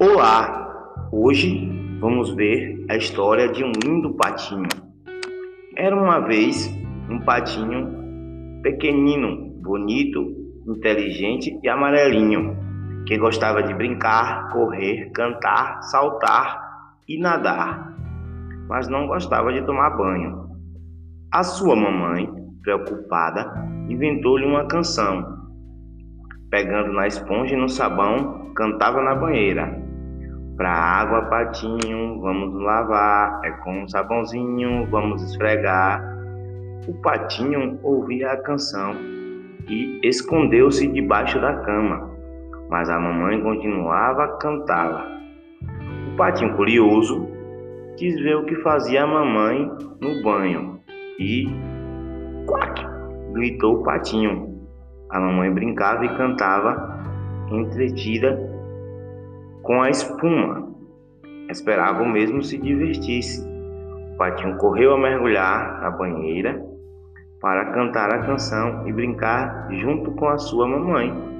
Olá! Hoje vamos ver a história de um lindo patinho. Era uma vez um patinho pequenino, bonito, inteligente e amarelinho, que gostava de brincar, correr, cantar, saltar e nadar, mas não gostava de tomar banho. A sua mamãe, preocupada, inventou-lhe uma canção. Pegando na esponja e no sabão, cantava na banheira. Pra água, patinho, vamos lavar, é com um sabãozinho, vamos esfregar. O patinho ouvia a canção e escondeu-se debaixo da cama, mas a mamãe continuava a cantá-la. O patinho curioso quis ver o que fazia a mamãe no banho e quack, gritou o patinho. A mamãe brincava e cantava entretida com a espuma. Esperava o mesmo se divertisse. O patinho correu a mergulhar na banheira para cantar a canção e brincar junto com a sua mamãe.